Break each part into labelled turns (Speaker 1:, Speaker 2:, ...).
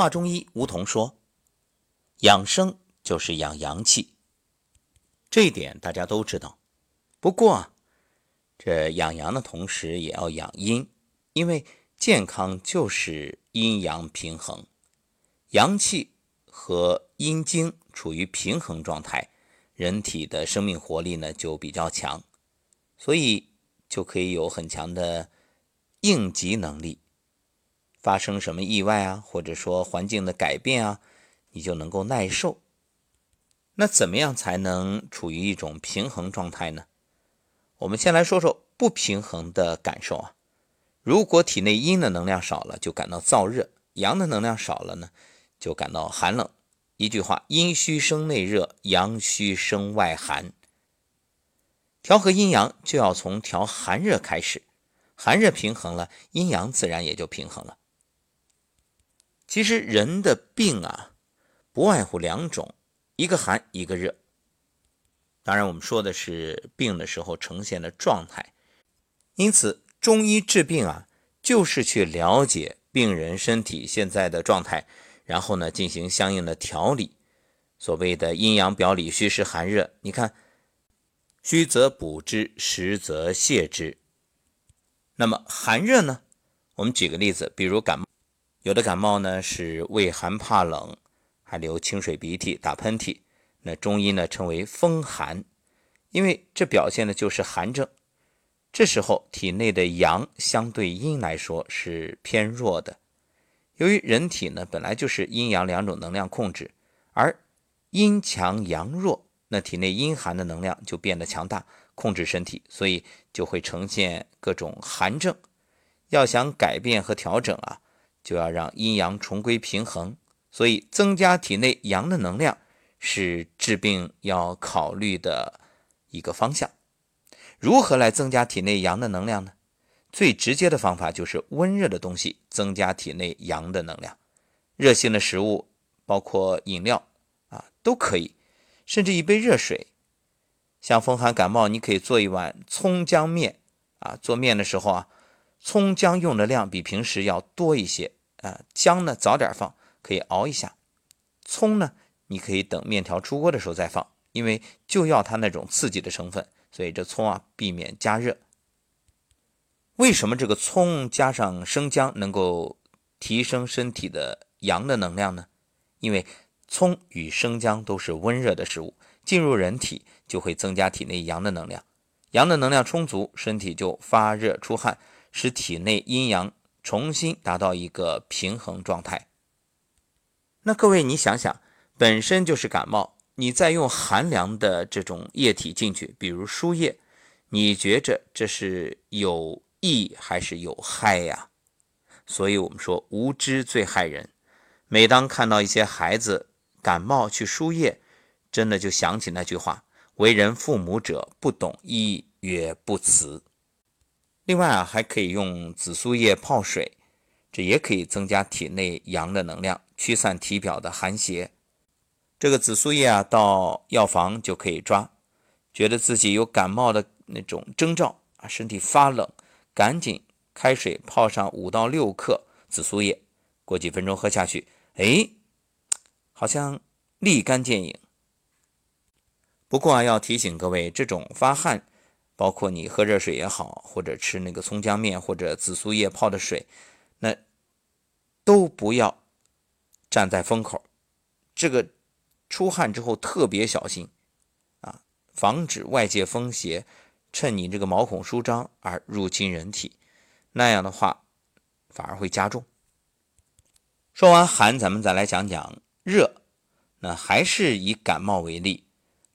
Speaker 1: 华中医吴桐说：“养生就是养阳气，这一点大家都知道。不过，这养阳的同时也要养阴，因为健康就是阴阳平衡，阳气和阴精处于平衡状态，人体的生命活力呢就比较强，所以就可以有很强的应急能力。”发生什么意外啊，或者说环境的改变啊，你就能够耐受。那怎么样才能处于一种平衡状态呢？我们先来说说不平衡的感受啊。如果体内阴的能量少了，就感到燥热；阳的能量少了呢，就感到寒冷。一句话：阴虚生内热，阳虚生外寒。调和阴阳就要从调寒热开始，寒热平衡了，阴阳自然也就平衡了。其实人的病啊，不外乎两种，一个寒，一个热。当然，我们说的是病的时候呈现的状态。因此，中医治病啊，就是去了解病人身体现在的状态，然后呢，进行相应的调理。所谓的阴阳表里、虚实寒热，你看，虚则补之，实则泻之。那么寒热呢？我们举个例子，比如感冒。有的感冒呢是畏寒怕冷，还流清水鼻涕、打喷嚏，那中医呢称为风寒，因为这表现的就是寒症。这时候体内的阳相对阴来说是偏弱的，由于人体呢本来就是阴阳两种能量控制，而阴强阳弱，那体内阴寒的能量就变得强大，控制身体，所以就会呈现各种寒症。要想改变和调整啊。就要让阴阳重归平衡，所以增加体内阳的能量是治病要考虑的一个方向。如何来增加体内阳的能量呢？最直接的方法就是温热的东西增加体内阳的能量，热性的食物，包括饮料啊都可以，甚至一杯热水。像风寒感冒，你可以做一碗葱姜面啊。做面的时候啊。葱姜用的量比平时要多一些，啊，姜呢早点放，可以熬一下；葱呢，你可以等面条出锅的时候再放，因为就要它那种刺激的成分，所以这葱啊避免加热。为什么这个葱加上生姜能够提升身体的阳的能量呢？因为葱与生姜都是温热的食物，进入人体就会增加体内阳的能量，阳的能量充足，身体就发热出汗。使体内阴阳重新达到一个平衡状态。那各位，你想想，本身就是感冒，你再用寒凉的这种液体进去，比如输液，你觉着这是有益还是有害呀？所以我们说无知最害人。每当看到一些孩子感冒去输液，真的就想起那句话：“为人父母者，不懂医曰不辞。”另外啊，还可以用紫苏叶泡水，这也可以增加体内阳的能量，驱散体表的寒邪。这个紫苏叶啊，到药房就可以抓。觉得自己有感冒的那种征兆啊，身体发冷，赶紧开水泡上五到六克紫苏叶，过几分钟喝下去，哎，好像立竿见影。不过啊，要提醒各位，这种发汗。包括你喝热水也好，或者吃那个葱姜面或者紫苏叶泡的水，那都不要站在风口。这个出汗之后特别小心啊，防止外界风邪趁你这个毛孔舒张而入侵人体，那样的话反而会加重。说完寒，咱们再来讲讲热。那还是以感冒为例，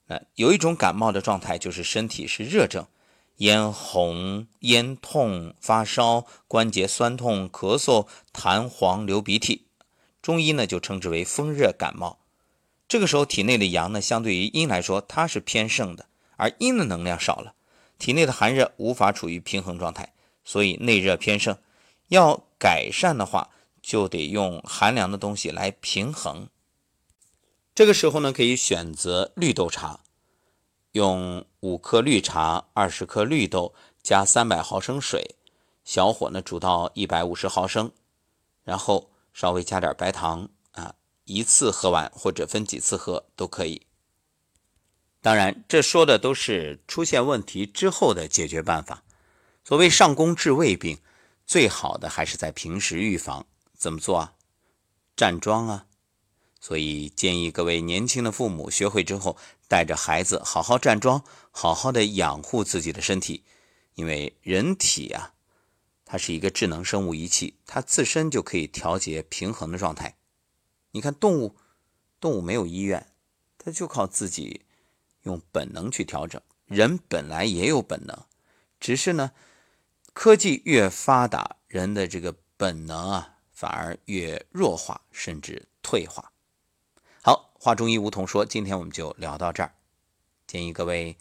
Speaker 1: 那有一种感冒的状态就是身体是热症。咽红、咽痛、发烧、关节酸痛、咳嗽、痰黄、流鼻涕，中医呢就称之为风热感冒。这个时候体内的阳呢，相对于阴来说，它是偏盛的，而阴的能量少了，体内的寒热无法处于平衡状态，所以内热偏盛。要改善的话，就得用寒凉的东西来平衡。这个时候呢，可以选择绿豆茶。用五克绿茶、二十克绿豆加三百毫升水，小火呢煮到一百五十毫升，然后稍微加点白糖啊，一次喝完或者分几次喝都可以。当然，这说的都是出现问题之后的解决办法。所谓上工治胃病，最好的还是在平时预防。怎么做啊？站桩啊！所以建议各位年轻的父母学会之后，带着孩子好好站桩，好好的养护自己的身体。因为人体啊，它是一个智能生物仪器，它自身就可以调节平衡的状态。你看动物，动物没有医院，它就靠自己用本能去调整。人本来也有本能，只是呢。科技越发达，人的这个本能啊，反而越弱化，甚至退化。话中医梧桐说，今天我们就聊到这儿。建议各位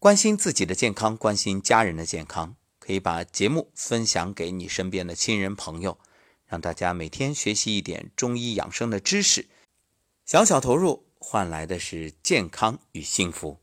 Speaker 1: 关心自己的健康，关心家人的健康，可以把节目分享给你身边的亲人朋友，让大家每天学习一点中医养生的知识，小小投入换来的是健康与幸福。